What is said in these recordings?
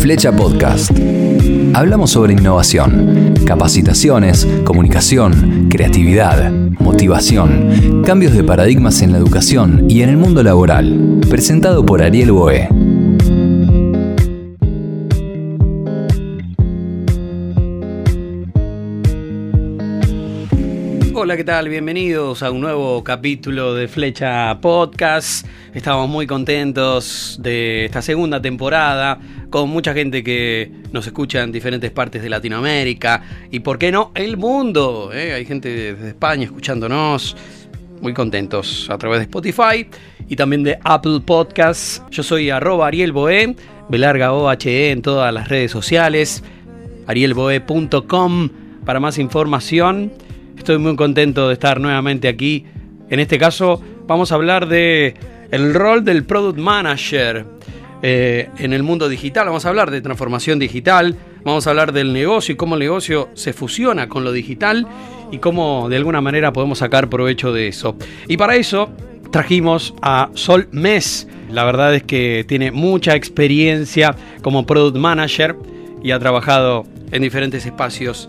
Flecha Podcast. Hablamos sobre innovación, capacitaciones, comunicación, creatividad, motivación, cambios de paradigmas en la educación y en el mundo laboral. Presentado por Ariel Boe. Hola, ¿qué tal? Bienvenidos a un nuevo capítulo de Flecha Podcast. Estamos muy contentos de esta segunda temporada con mucha gente que nos escucha en diferentes partes de Latinoamérica y, ¿por qué no?, el mundo. ¿eh? Hay gente desde España escuchándonos. Muy contentos a través de Spotify y también de Apple Podcasts. Yo soy arroba Ariel Boe, Belarga OHE en todas las redes sociales, arielboe.com para más información. Estoy muy contento de estar nuevamente aquí. En este caso vamos a hablar de el rol del product manager eh, en el mundo digital. Vamos a hablar de transformación digital. Vamos a hablar del negocio y cómo el negocio se fusiona con lo digital y cómo de alguna manera podemos sacar provecho de eso. Y para eso trajimos a Sol Mes. La verdad es que tiene mucha experiencia como product manager y ha trabajado en diferentes espacios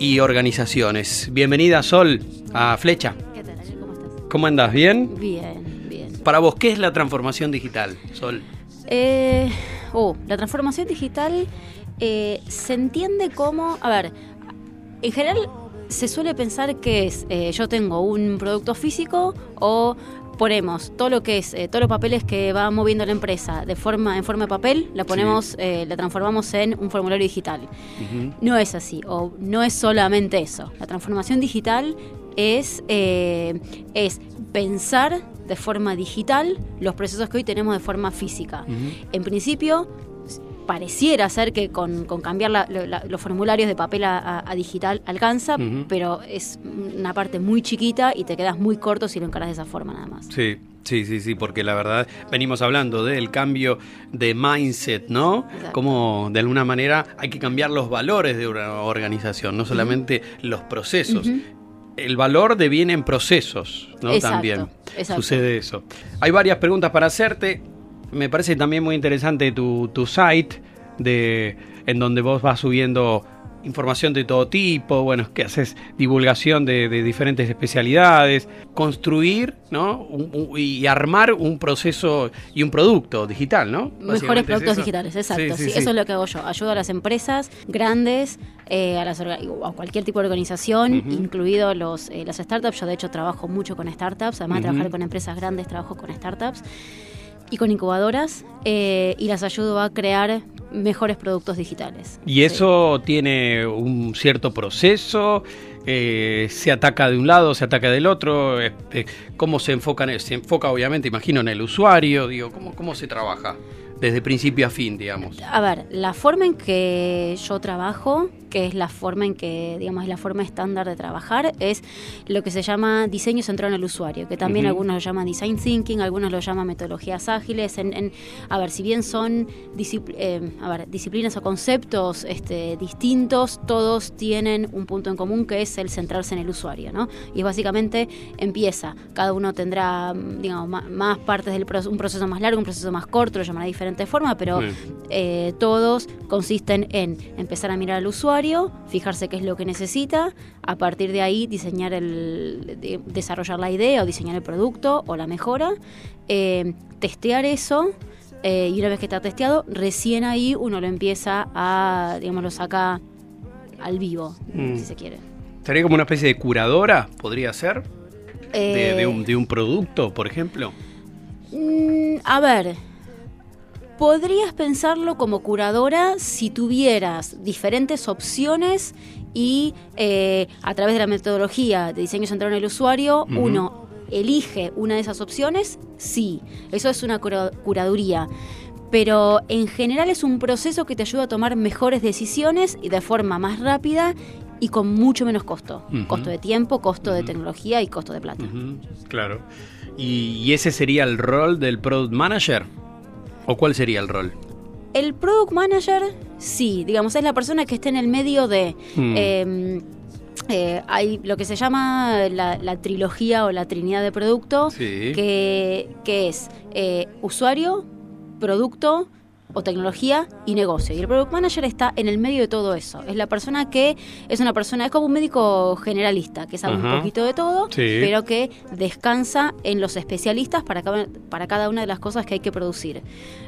y organizaciones. Bienvenida, Sol, a Flecha. ¿Qué tal? ¿Cómo estás? ¿Cómo andas? ¿Bien? Bien, bien. Para vos, ¿qué es la transformación digital, Sol? Eh, oh, la transformación digital eh, se entiende como, a ver, en general se suele pensar que es, eh, yo tengo un producto físico o ponemos todo lo que es, eh, todos los papeles que va moviendo la empresa de forma, en forma de papel, la ponemos, eh, la transformamos en un formulario digital. No es así, o no es solamente eso. La transformación digital es, eh, es pensar de forma digital los procesos que hoy tenemos de forma física. En principio, pareciera ser que con, con cambiar la- lo- la- los formularios de papel a, digital alcanza, pero es una parte muy chiquita y te quedas muy corto si lo encaras de esa forma nada más. Sí, sí, sí, sí, porque la verdad venimos hablando del cambio de mindset, ¿no? Exacto. Como de alguna manera hay que cambiar los valores de una organización, no solamente los procesos. El valor deviene en procesos, ¿no? Exacto, también exacto. sucede eso. Hay varias preguntas para hacerte. Me parece también muy interesante tu, tu site, de, en donde vos vas subiendo información de todo tipo, bueno, que haces divulgación de, de diferentes especialidades, construir, ¿no? Un- un- y armar un proceso y un producto digital, ¿no? Mejores es productos digitales, exacto. Sí, sí, sí, sí. Eso es lo que hago yo. Ayudo a las empresas grandes, eh, a, las a cualquier tipo de organización, Ujú. incluido los, eh, las startups. Yo, de hecho, trabajo mucho con startups. Además de trabajar con empresas grandes, trabajo con startups y con incubadoras. eh, y las ayudo a crear mejores productos digitales. Y Sí. eso tiene un cierto proceso, eh, se ataca de un lado, se ataca del otro, eh, ¿cómo se enfoca? en- Se enfoca obviamente, imagino, en el usuario, digo, ¿cómo, cómo se trabaja? Desde principio a fin, digamos. A ver, la forma en que yo trabajo, que es la forma en que, digamos, es la forma estándar de trabajar, es lo que se llama diseño centrado en el usuario, que también algunos lo llaman design thinking, algunos lo llaman metodologías ágiles. En, en- a ver, si bien son discipl- eh, a ver, disciplinas o conceptos este, distintos, todos tienen un punto en común que es el centrarse en el usuario, ¿no? Y básicamente empieza, cada uno tendrá, digamos, más, partes del proceso, un proceso más largo, un proceso más corto, lo llamará de diferente forma, pero eh, todos consisten en empezar a mirar al usuario, fijarse qué es lo que necesita, a partir de ahí diseñar el, de- desarrollar la idea o diseñar el producto o la mejora, eh, testear eso. eh, y una vez que está testeado, recién ahí uno lo empieza a, digamos, lo saca al vivo, Mm. si se quiere. ¿Sería como una especie de curadora, podría ser? De, Eh, de un, de un producto, por ejemplo. Mm, a ver, podrías pensarlo como curadora si tuvieras diferentes opciones y eh, a través de la metodología de diseño centrado en el usuario, uno elige una de esas opciones, sí, eso es una cura- curaduría. Pero en general es un proceso que te ayuda a tomar mejores decisiones y de forma más rápida y con mucho menos costo. Costo de tiempo, costo de tecnología y costo de plata. Claro. ¿Y, y ese sería el rol del product manager? ¿O cuál sería el rol? El product manager, sí, digamos, es la persona que está en el medio de. Hmm. eh, eh, hay lo que se llama la, la trilogía o la trinidad de producto, Sí. que, que es eh, usuario, producto o tecnología y negocio. Y el product manager está en el medio de todo eso. Es la persona que es una persona, es como un médico generalista, que sabe un poquito de todo, Sí. pero que descansa en los especialistas para cada, para cada una de las cosas que hay que producir.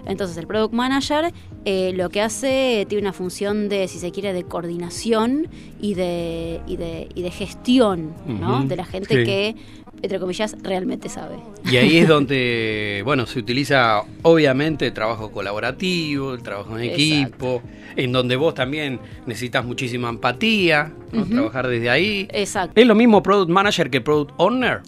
Entonces, el product manager eh, lo que hace tiene una función de, si se quiere, de coordinación y de, y de, y de gestión, ¿no? De la gente sí. que, entre comillas, realmente sabe. Y ahí es donde, bueno, se utiliza obviamente el trabajo colaborativo, el trabajo en Exacto. equipo, en donde vos también necesitas muchísima empatía, ¿no? Trabajar desde ahí. Exacto. ¿Es lo mismo Product Manager que Product Owner?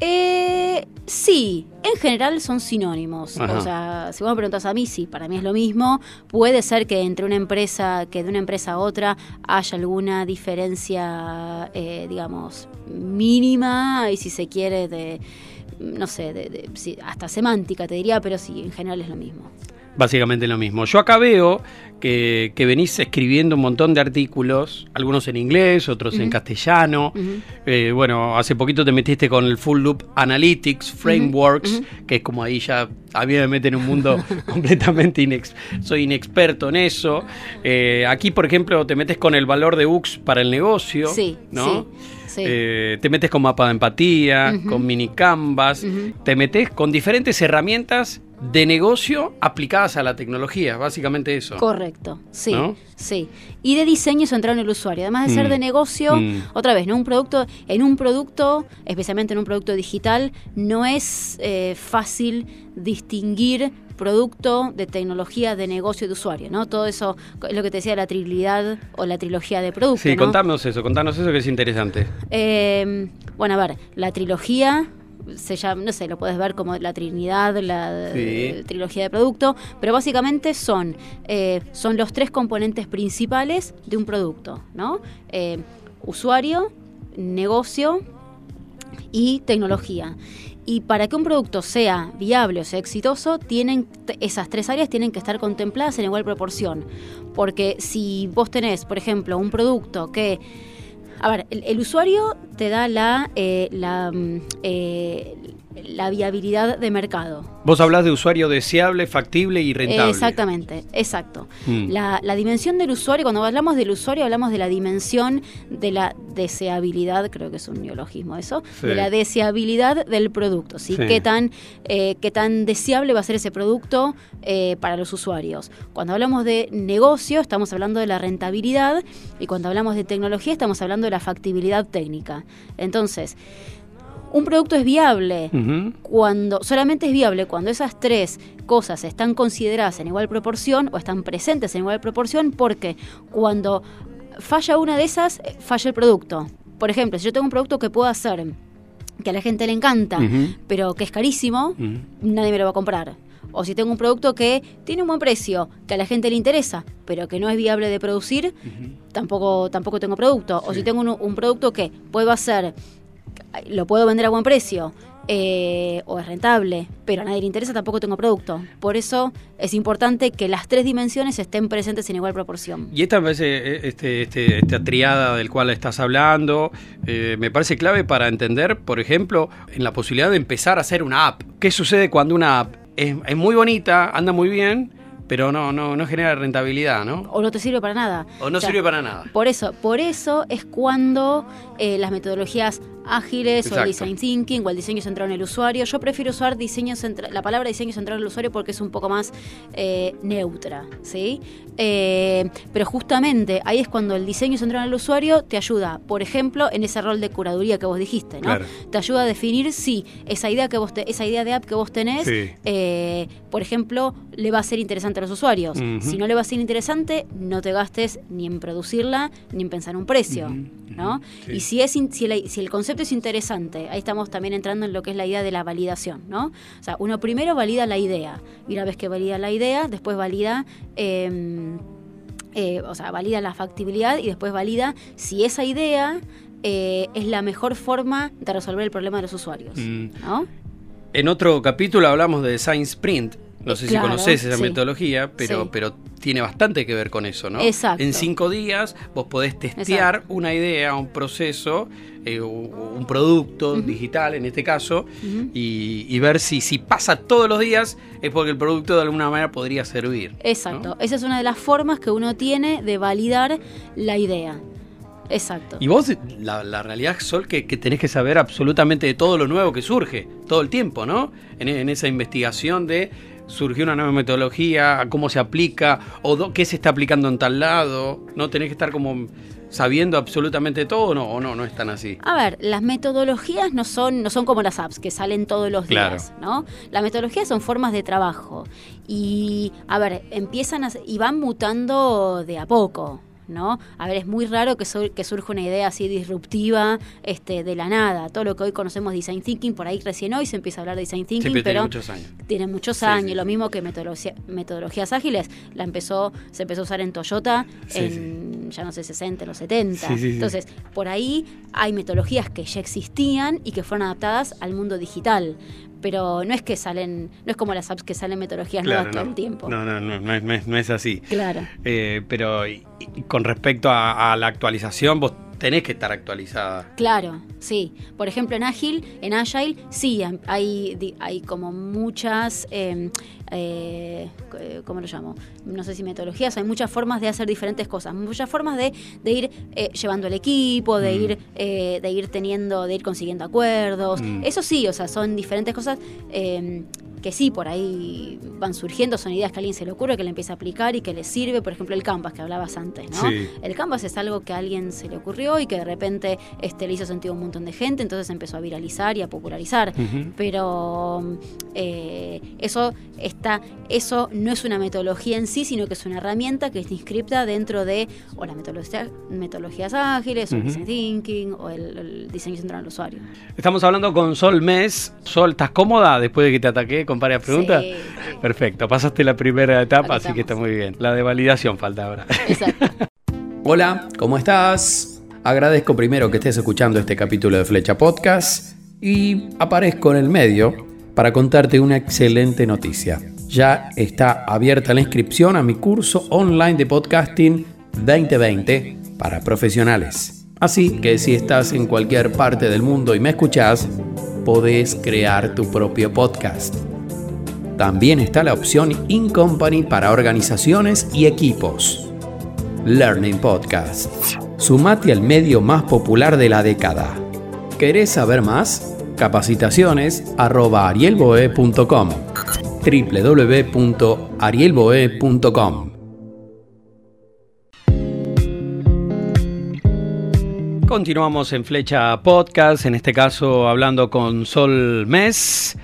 Eh, sí, en general son sinónimos. Ajá. O sea, si vos me preguntas a mí, sí, para mí es lo mismo. Puede ser que entre una empresa, que de una empresa a otra haya alguna diferencia, eh, digamos, mínima y si se quiere de, no sé, de, hasta semántica te diría, pero sí, en general es lo mismo. Básicamente lo mismo. Yo acá veo que, que venís escribiendo un montón de artículos, algunos en inglés, otros en castellano. Eh, bueno, hace poquito te metiste con el Full Loop Analytics Frameworks, que es como ahí ya a mí me meten en un mundo completamente inex soy inexperto en eso. Eh, aquí, por ejemplo, te metes con el valor de UX para el negocio, Sí, ¿no? sí, sí. Eh, te metes con mapa de empatía, con mini canvas, te metes con diferentes herramientas de negocio aplicadas a la tecnología, básicamente eso. Correcto, sí, ¿No? sí. Y de diseño centrado en el usuario. Además de ser Mm, de negocio, mm. otra vez, ¿no? Un producto, en un producto, especialmente en un producto digital, no es eh, fácil distinguir producto de tecnología de negocio de usuario, ¿no? Todo eso es lo que te decía la trinidad o la trilogía de producto. Sí, ¿no? contanos eso, contanos eso que es interesante. Eh, bueno, a ver, la trilogía se llama, no sé, lo puedes ver como la Trinidad, la Sí. eh, trilogía de producto, pero básicamente son, eh, son los tres componentes principales de un producto, ¿no? Eh, usuario, negocio y tecnología. Y para que un producto sea viable o sea exitoso, tienen esas tres áreas tienen que estar contempladas en igual proporción. Porque si vos tenés, por ejemplo, un producto que a ver, el, el usuario te da la, eh, la, mm, eh, la viabilidad de mercado. Vos hablás de usuario deseable, factible y rentable. Exactamente, exacto. Mm. La, la dimensión del usuario, cuando hablamos del usuario, hablamos de la dimensión de la deseabilidad, creo que es un neologismo eso, Sí. de la deseabilidad del producto, ¿sí? Sí. ¿Qué, tan, eh, qué tan deseable va a ser ese producto eh, para los usuarios? Cuando hablamos de negocio, estamos hablando de la rentabilidad y cuando hablamos de tecnología, estamos hablando de la factibilidad técnica. Entonces, un producto es viable. Cuando solamente es viable cuando esas tres cosas están consideradas en igual proporción o están presentes en igual proporción porque cuando falla una de esas eh, falla el producto. Por ejemplo si yo tengo un producto que puedo hacer que a la gente le encanta pero que es carísimo nadie me lo va a comprar. O si tengo un producto que tiene un buen precio que a la gente le interesa pero que no es viable de producir tampoco tampoco tengo producto. O si tengo un, un producto que puedo hacer lo puedo vender a buen precio eh, o es rentable, pero a nadie le interesa, tampoco tengo producto. Por eso es importante que las tres dimensiones estén presentes en igual proporción. Y esta me parece, eh, este, este, esta triada del cual estás hablando, eh, me parece clave para entender, por ejemplo, en la posibilidad de empezar a hacer una app. ¿Qué sucede cuando una app es, es muy bonita, anda muy bien, pero no, no, no genera rentabilidad, ¿no? O no te sirve para nada. O no O sea, sirve para nada. Por eso, por eso es cuando eh, las metodologías ágiles o el design thinking o el diseño centrado en el usuario, yo prefiero usar diseño la palabra diseño centrado en el usuario porque es un poco más eh, neutra, ¿sí? Eh, pero justamente ahí es cuando el diseño centrado en el usuario te ayuda, por ejemplo, en ese rol de curaduría que vos dijiste, ¿no? Claro. Te ayuda a definir si esa idea que vos te- esa idea de app que vos tenés, Sí. eh, por ejemplo, le va a ser interesante a los usuarios. Si no le va a ser interesante, no te gastes ni en producirla ni en pensar un precio, ¿no? sí. Y si es in- si, el, si el concepto es interesante, ahí estamos también entrando en lo que es la idea de la validación, ¿no? O sea, uno primero valida la idea y una vez que valida la idea, después valida eh, eh, o sea, valida la factibilidad y después valida si esa idea eh, es la mejor forma de resolver el problema de los usuarios, Mm. ¿no? En otro capítulo hablamos de Design Sprint. No sé Claro, si conoces esa sí. metodología, pero, Sí. pero tiene bastante que ver con eso, ¿no? Exacto. En cinco días vos podés testear una idea, un proceso, eh, un producto digital en este caso, y, y, ver si, si pasa todos los días es porque el producto de alguna manera podría servir. Exacto. Esa es una de las formas que uno tiene de validar la idea. Exacto. Y vos, la, la realidad, Sol, que, que, tenés que saber absolutamente de todo lo nuevo que surge, todo el tiempo, ¿no? En, en esa investigación de surgió una nueva metodología, cómo se aplica, o do, qué se está aplicando en tal lado, ¿no? Tenés que estar como sabiendo absolutamente todo no, o no, no es tan así. A ver, las metodologías no son, no son como las apps que salen todos los días. ¿no? Las metodologías son formas de trabajo. Y, a ver, empiezan a, y van mutando de a poco. ¿No? A ver, es muy raro que, sur que surja una idea así disruptiva este, de la nada. Todo lo que hoy conocemos design thinking, por ahí recién hoy se empieza a hablar de design thinking, Siempre pero tiene muchos años. Tiene muchos sí, años. Sí. Lo mismo que metodología, metodologías ágiles, la empezó, se empezó a usar en Toyota en ya no sé, 60, los 70. Entonces, por ahí hay metodologías que ya existían y que fueron adaptadas al mundo digital pero no es que salen, no es como las apps que salen metodologías claro, nuevas no, todo el tiempo. No, no, no, no, es, no es, así. Claro. Eh, pero y, y con respecto a, a, la actualización, vos tenés que estar actualizada. Claro, sí. Por ejemplo, en Agile, en Agile, sí, hay, hay como muchas, eh, eh, ¿cómo lo llamo? No sé si metodologías, hay muchas formas de hacer diferentes cosas, muchas formas de, de ir eh, llevando el equipo, de mm. ir eh, de ir teniendo, de ir consiguiendo acuerdos. Mm. Eso sí, o sea, son diferentes cosas eh, que sí, por ahí van surgiendo, son ideas que a alguien se le ocurre, que le empieza a aplicar y que le sirve, por ejemplo, el Canvas que hablabas antes, ¿no? Sí. El Canvas es algo que a alguien se le ocurrió y que de repente este, le hizo sentido a un montón de gente, entonces empezó a viralizar y a popularizar. Uh -huh. Pero eh, eso está, eso no es una metodología en sí, sino que es una herramienta que está inscripta dentro de o las metodología, metodologías ágiles, uh -huh. o el design thinking, o el, el diseño central al usuario. Estamos hablando con Sol Mes. Sol, ¿estás cómoda después de que te ataqué? Con varias preguntas? Sí, sí. Perfecto, pasaste la primera etapa, así que está muy bien. La de validación falta ahora. Exacto. Hola, ¿cómo estás? Agradezco primero que estés escuchando este capítulo de Flecha Podcast y aparezco en el medio para contarte una excelente noticia. Ya está abierta la inscripción a mi curso online de podcasting 2020 para profesionales. Así que si estás en cualquier parte del mundo y me escuchás, podés crear tu propio podcast. También está la opción InCompany para organizaciones y equipos. Learning Podcast. Sumate al medio más popular de la década. ¿Querés saber más? Capacitaciones arroba arielboe.com www.arielboe.com Continuamos en Flecha Podcast, en este caso hablando con Sol Mes,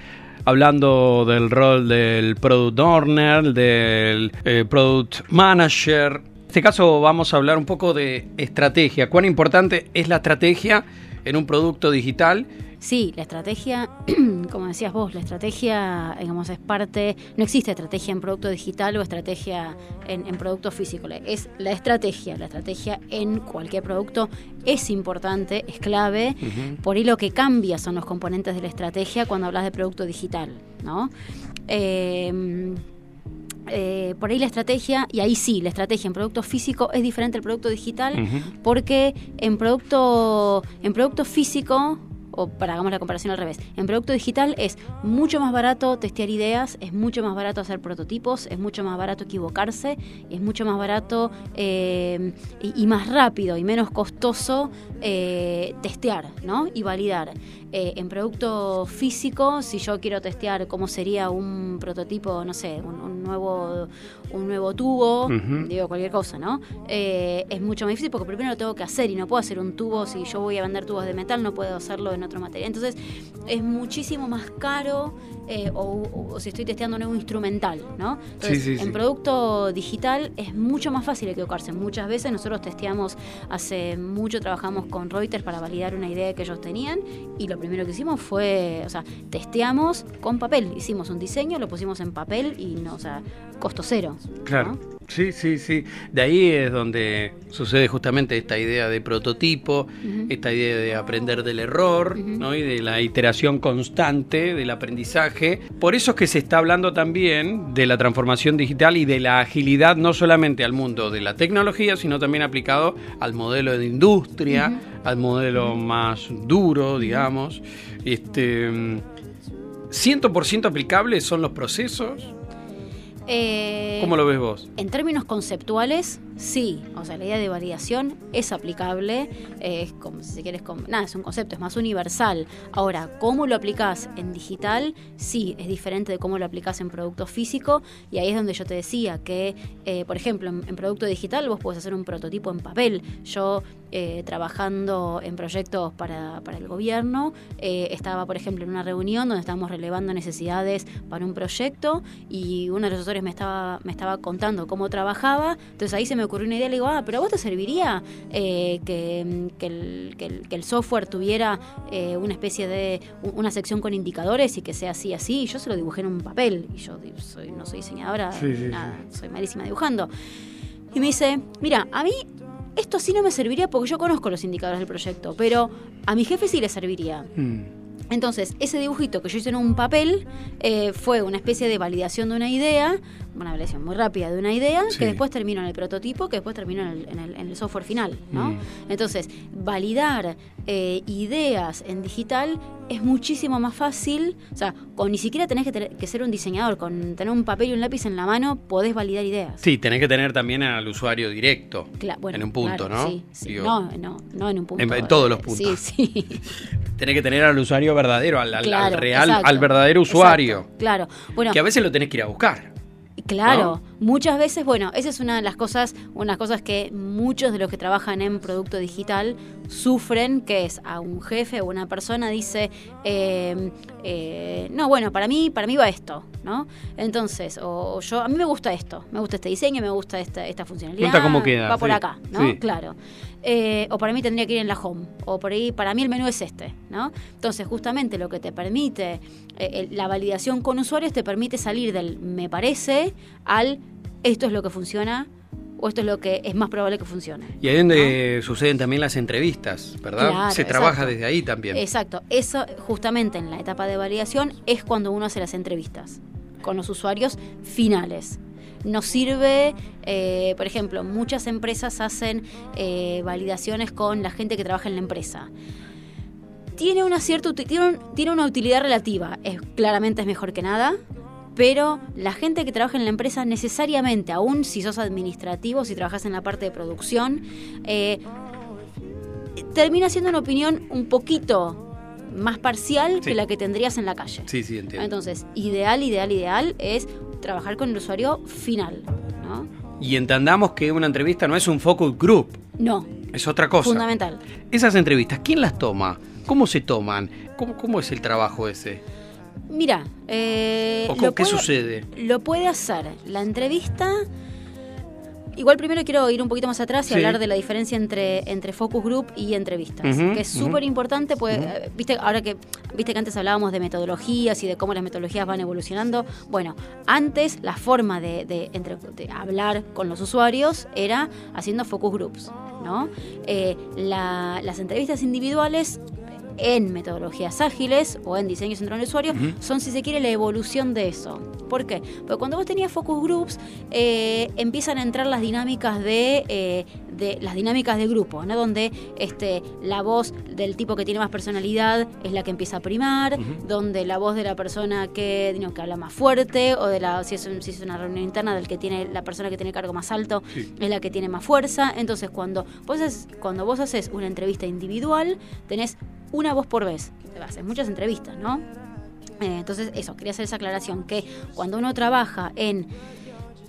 hablando del rol del Product Owner, del eh, Product Manager. En este caso vamos a hablar un poco de estrategia. ¿Cuán importante es la estrategia en un producto digital? Sí, la estrategia, como decías vos, la estrategia, digamos, es parte, no existe estrategia en producto digital o estrategia en, en, producto físico, es la estrategia, la estrategia en cualquier producto es importante, es clave, uh -huh. por ahí lo que cambia son los componentes de la estrategia cuando hablas de producto digital, ¿no? Eh, eh, por ahí la estrategia, y ahí sí, la estrategia en producto físico es diferente al producto digital, uh -huh. porque en producto, en producto físico o para hagamos la comparación al revés, en producto digital es mucho más barato testear ideas, es mucho más barato hacer prototipos, es mucho más barato equivocarse, es mucho más barato eh, y, más rápido y menos costoso eh, testear ¿no? y validar. Eh, en producto físico, si yo quiero testear cómo sería un prototipo, no sé, un, un nuevo, un nuevo tubo, uh -huh. digo cualquier cosa, ¿no? Eh, es mucho más difícil porque primero lo tengo que hacer y no puedo hacer un tubo, si yo voy a vender tubos de metal, no puedo hacerlo en otro material. Entonces, es muchísimo más caro eh, o, si estoy testeando un nuevo instrumental, ¿no? Entonces, sí, sí, en sí. producto digital es mucho más fácil equivocarse. Muchas veces nosotros testeamos, hace mucho trabajamos con Reuters para validar una idea que ellos tenían y lo primero que hicimos fue, o sea, testeamos con papel, hicimos un diseño, lo pusimos en papel y no, o sea, costo cero. Claro. ¿no? Sí, sí, sí. De ahí es donde sucede justamente esta idea de prototipo, esta idea de aprender del error ¿no? y de la iteración constante del aprendizaje. Por eso es que se está hablando también de la transformación digital y de la agilidad no solamente al mundo de la tecnología, sino también aplicado al modelo de industria, al modelo más duro, digamos. Este, 100% aplicables son los procesos Eh, ¿Cómo lo ves vos? En términos conceptuales, sí. O sea, la idea de validación es aplicable. es como, si quieres, nada, es un concepto, es más universal. Ahora, ¿cómo lo aplicás en digital? Sí, es diferente de cómo lo aplicás en producto físico. Y ahí es donde yo te decía que, eh, por ejemplo, en, en producto digital vos podés hacer un prototipo en papel. Yo, eh, trabajando en proyectos para, para el gobierno, eh, estaba, por ejemplo, en una reunión donde estábamos relevando necesidades para un proyecto y uno de los asesores me estaba, me estaba contando cómo trabajaba. Entonces ahí se me ocurrió una idea, le digo, ah, pero a vos te serviría eh, que, que el, que el- que el software tuviera eh, una especie de, una sección con indicadores y que sea así, así. Y yo se lo dibujé en un papel. Y yo soy, no soy diseñadora, Sí, sí, nada, soy malísima dibujando. Y me dice, mira, a mí esto sí no me serviría porque yo conozco los indicadores del proyecto, pero a mi jefe sí le serviría. Mm. Entonces, ese dibujito que yo hice en un papel eh, fue una especie de validación de una idea, una validación muy rápida de una idea, Sí. que después terminó en el prototipo, que después terminó en el, en el- en el software final. ¿no? Mm. Entonces, validar eh, ideas en digital es muchísimo más fácil. O sea, con ni siquiera tenés que, tener- que ser un diseñador, con tener un papel y un lápiz en la mano, podés validar ideas. Sí, tenés que tener también al usuario directo. Cla- bueno, en un punto, claro, ¿no? Sí, sí. Digo, No, no, no en un punto. En- en todos los puntos. Sí, sí. Tenés que tener al usuario verdadero, al, al- al Claro, real, exacto, al verdadero usuario. exacto, claro. Bueno, Que a veces lo tenés que ir a buscar. Claro, muchas veces, bueno, esa es una de las cosas, unas cosas que muchos de los que trabajan en producto digital sufren, que es a un jefe o una persona dice, eh, eh, no, bueno, para mí, para mí va esto, ¿no? Entonces, o, o yo, a mí me gusta esto, me gusta este diseño, me gusta esta, esta funcionalidad, Gusta cómo queda, va por sí, acá, ¿no? sí. Claro. Eh, o para mí tendría que ir en la home, o por ahí, para mí el menú es este, ¿no? Entonces, justamente lo que te permite, eh, la validación con usuarios te permite salir del me parece al esto es lo que funciona o esto es lo que es más probable que funcione. Y ahí es donde suceden también las entrevistas, ¿verdad? Claro, Se trabaja exacto. desde ahí también. Exacto, eso justamente en la etapa de validación es cuando uno hace las entrevistas con los usuarios finales. Nos sirve, eh, por ejemplo, muchas empresas hacen eh, validaciones con la gente que trabaja en la empresa. Tiene una cierta tiene, un- tiene una utilidad relativa, es, claramente es mejor que nada, pero la gente que trabaja en la empresa necesariamente, aún si sos administrativo, si trabajas en la parte de producción, eh, termina siendo una opinión un poquito más parcial Sí. que la que tendrías en la calle. Sí, sí, entiendo. Entonces, ideal, ideal, ideal es trabajar con el usuario final, ¿no? y entendamos que una entrevista no es un focus group, No, es otra cosa. fundamental. Esas entrevistas, ¿quién las toma? ¿Cómo se toman? ¿Cómo, cómo es el trabajo ese? Mira, eh, ¿O lo qué puede- sucede? Lo puede hacer la entrevista. Igual primero quiero ir un poquito más atrás y Sí. hablar de la diferencia entre, entre focus group y entrevistas, que es súper importante, pues, Ujú. eh, viste, ahora que viste que antes hablábamos de metodologías y de cómo las metodologías van evolucionando. Bueno, antes la forma de, de entre- de hablar con los usuarios era haciendo focus groups, ¿no? Eh, la- las entrevistas individuales en metodologías ágiles o en diseño centrado en el usuario son, si se quiere, la evolución de eso. ¿Por qué? Porque cuando vos tenías focus groups, eh, empiezan a entrar las dinámicas de, eh, de las dinámicas de grupo, ¿no? Donde este, la voz del tipo que tiene más personalidad es la que empieza a primar, donde la voz de la persona que, digo, que habla más fuerte, o de la, si es, un- si es una reunión interna, del que tiene la persona que tiene cargo más alto, Sí. es la que tiene más fuerza. Entonces, cuando vos, haces, cuando vos haces una entrevista individual, tenés una voz por vez. Haces muchas entrevistas, ¿no? Eh, entonces, eso, quería hacer esa aclaración, que cuando uno trabaja en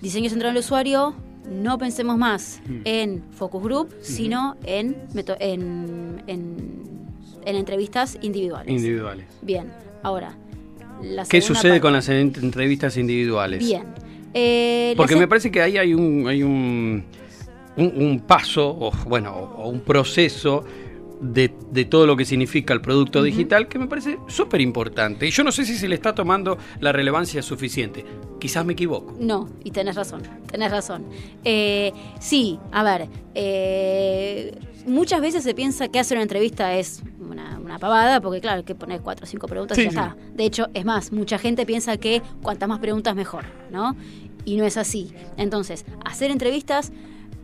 diseño centrado en el usuario, no pensemos más Mm. en focus group, sino en, en, en, en entrevistas individuales. Individuales. Bien, ahora. La ¿Qué sucede con las en- entrevistas individuales? Bien. Eh, Porque me parece que ahí hay un, hay un, un, un paso, o bueno, o un proceso de, de todo lo que significa el producto digital, que me parece súper importante. Y yo no sé si se le está tomando la relevancia suficiente. Quizás me equivoco. No, y tenés razón, tenés razón. Eh, sí, a ver, eh, muchas veces se piensa que hacer una entrevista es una, una pavada, porque claro, hay que poner cuatro o cinco preguntas y ya sí. está. De hecho, es más, mucha gente piensa que cuantas más preguntas mejor, ¿no? Y no es así. Entonces, hacer entrevistas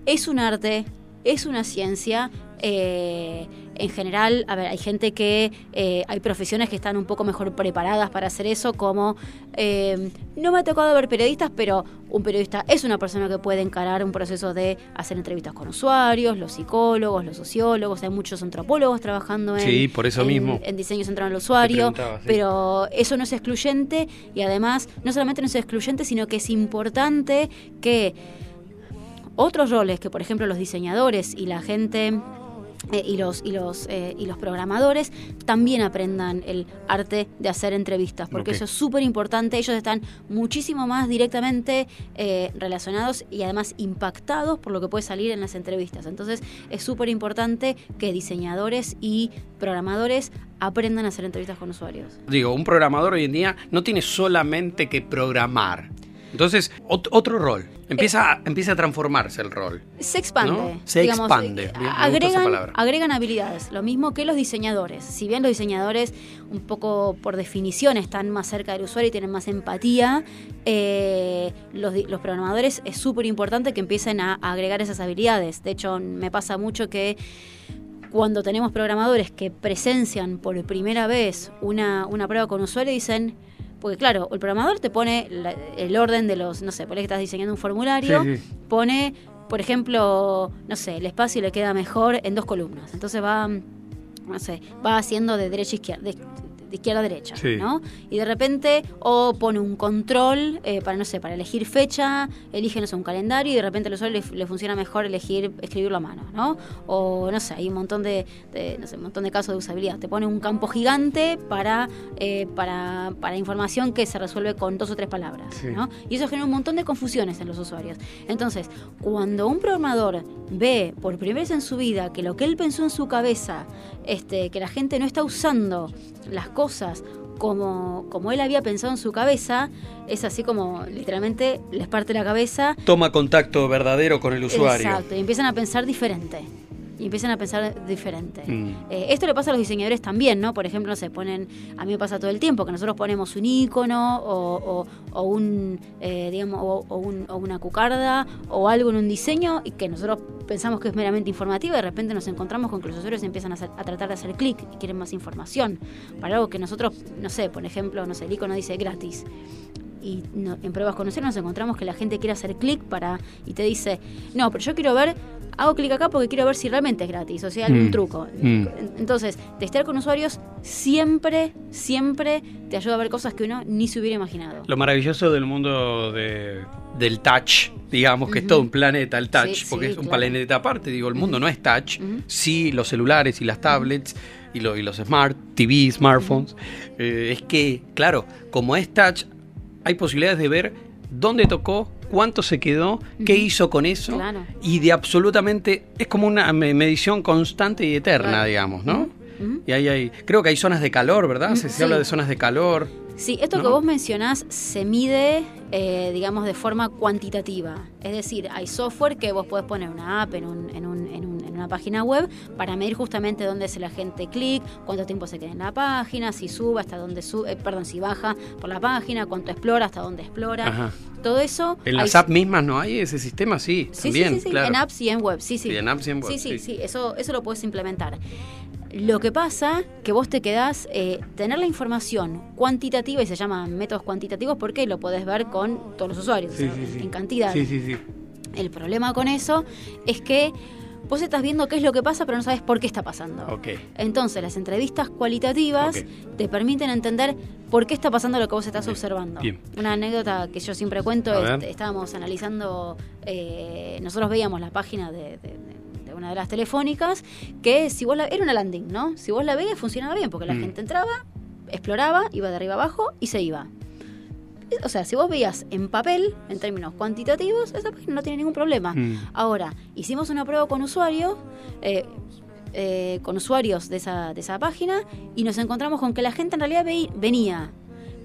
es un arte, es una ciencia. eh, en general, a ver, hay gente que, eh, hay profesiones que están un poco mejor preparadas para hacer eso, como, eh, no me ha tocado ver periodistas, pero un periodista es una persona que puede encarar un proceso de hacer entrevistas con usuarios, los psicólogos, los sociólogos, hay muchos antropólogos trabajando en, Sí, por eso en- mismo. en diseño centrado en el usuario, sí. pero eso no es excluyente y además no solamente no es excluyente, sino que es importante que otros roles que por ejemplo los diseñadores y la gente eh, y los y los eh, y los programadores también aprendan el arte de hacer entrevistas porque eso es súper importante ellos están muchísimo más directamente eh, relacionados y además impactados por lo que puede salir en las entrevistas entonces es súper importante que diseñadores y programadores aprendan a hacer entrevistas con usuarios Digo, un programador hoy en día no tiene solamente que programar. Entonces, ot- otro rol. Empieza, empieza a transformarse el rol. se expande. ¿No? Se expande. me agregan, habilidades, lo mismo que los diseñadores. Si bien los diseñadores, un poco por definición, están más cerca del usuario y tienen más empatía, eh, los, los programadores es súper importante que empiecen a, a agregar esas habilidades. De hecho, me pasa mucho que cuando tenemos programadores que presencian por primera vez una, una prueba con usuario, dicen. Porque claro, el programador te pone la- el orden de los, no sé, por ahí que estás diseñando un formulario, Sí, sí. pone, por ejemplo, no sé, el espacio le queda mejor en dos columnas. Entonces va, no sé, va haciendo de derecha a izquierda, de, de izquierda a derecha, Sí. ¿no? Y de repente, o pone un control eh, para, no sé, para elegir fecha, elige, no sé, un calendario y de repente al usuario le, le funciona mejor elegir escribirlo a mano, ¿no? O, no sé, hay un montón de, de, no sé, un montón de casos de usabilidad. Te pone un campo gigante para, eh, para, para información que se resuelve con dos o tres palabras, Sí. ¿no? Y eso genera un montón de confusiones en los usuarios. Entonces, cuando un programador ve por primera vez en su vida que lo que él pensó en su cabeza, este, que la gente no está usando las cosas como, como él había pensado en su cabeza, es así como literalmente les parte la cabeza. Toma contacto verdadero con el usuario. Exacto, y empiezan a pensar diferente. Y empiezan a pensar diferente. Mm. Eh, esto le pasa a los diseñadores también, ¿no? Por ejemplo, se ponen, a mí me pasa todo el tiempo, que nosotros ponemos un icono o, o- o un, eh, digamos, o, o un- o una cucarda o algo en un diseño y que nosotros pensamos que es meramente informativo y de repente nos encontramos con que los usuarios empiezan a, hacer- a tratar de hacer clic y quieren más información. Para algo que nosotros, no sé, por ejemplo, no sé, el icono dice gratis y no- en pruebas con usuarios nos encontramos que la gente quiere hacer clic para y te dice, no, pero yo quiero ver, hago clic acá porque quiero ver si realmente es gratis, o sea, algún Mm, truco. mm. En- Entonces, testear con usuarios siempre, siempre te ayuda a ver cosas que uno ni se hubiera imaginado. Lo maravilloso del mundo de- del touch, digamos que es todo un planeta el touch, Sí, porque sí, es un claro. planeta aparte, digo, el mundo no es touch, Ujú. sí los celulares y las tablets y, lo- y los smart TV, smartphones, eh, es que, claro, como es touch, hay posibilidades de ver dónde tocó, cuánto se quedó, qué hizo con eso, Claro. y de absolutamente, es como una me- medición constante y eterna, Claro. digamos, ¿no? Y ahí hay, creo que hay zonas de calor, ¿verdad? Se, se sí. habla de zonas de calor. Sí, esto ¿no? que vos mencionás se mide, eh, digamos, de forma cuantitativa. Es decir, hay software que vos podés poner una app en, un- en, un- en un- en una página web para medir justamente dónde hace la gente clic, cuánto tiempo se queda en la página, si sube hasta dónde sube, perdón, si baja por la página, cuánto explora, hasta dónde explora. Ajá. Todo eso. En hay- las apps mismas no hay ese sistema, sí, Sí, también, sí, sí, sí, claro. en apps y en web, sí, sí. Sí, en apps y en web, Sí, sí, sí. eso, eso lo puedes implementar. Lo que pasa que vos te quedás, eh, tener la información cuantitativa, y se llaman métodos cuantitativos porque lo podés ver con todos los usuarios, Sí, o sea, sí, sí. en cantidad. Sí, sí, sí. El problema con eso es que vos estás viendo qué es lo que pasa, pero no sabes por qué está pasando. Ok. Entonces, las entrevistas cualitativas te permiten entender por qué está pasando lo que vos estás observando. bien. Una anécdota que yo siempre cuento es, estábamos analizando, eh, nosotros veíamos la página de, de- de una de las telefónicas, que si vos la, era una landing, ¿no? Si vos la veías funcionaba bien, porque la Mm. gente entraba, exploraba, iba de arriba abajo y se iba. O sea, si vos veías en papel, en términos cuantitativos, esa página no tiene ningún problema. Mm. Ahora, hicimos una prueba con usuarios, eh, eh, con usuarios de esa, de esa página y nos encontramos con que la gente en realidad veí- venía,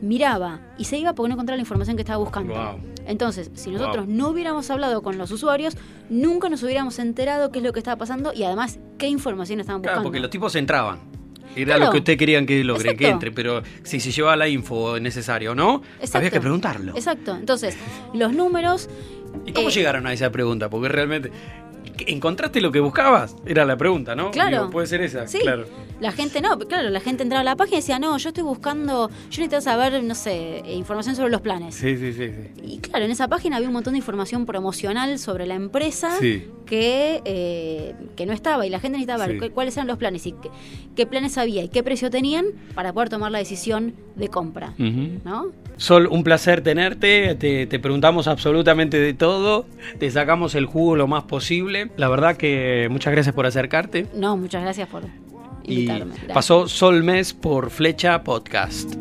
miraba y se iba porque no encontraba la información que estaba buscando. Wow. Entonces, si nosotros Wow. no hubiéramos hablado con los usuarios, nunca nos hubiéramos enterado qué es lo que estaba pasando y además qué información estaban Claro, buscando. porque los tipos entraban. Era Claro. lo que ustedes querían que logre, que entre, pero si se llevaba la info necesaria o no, Exacto. había que preguntarlo. Exacto. Entonces, los números ¿Y cómo Eh, llegaron a esa pregunta? Porque realmente. ¿Encontraste lo que buscabas? Era la pregunta, ¿no? Claro. Digo, puede ser esa, Sí. claro. La gente no, claro, la gente entraba a la página y decía, no, yo estoy buscando, yo necesito saber, no sé, eh, información sobre los planes. Sí, sí, sí. sí. Y claro, en esa página había un montón de información promocional sobre la empresa Sí. que, eh, que no estaba y la gente necesitaba ver Sí. cuáles eran los planes y qué, qué planes había y qué precio tenían para poder tomar la decisión de compra. ¿No? Sol, un placer tenerte, te, preguntamos absolutamente de todo, te sacamos el jugo lo más posible. La verdad que muchas gracias por acercarte. No, muchas gracias por invitarme. Y pasó Sol Mes por Flecha Podcast.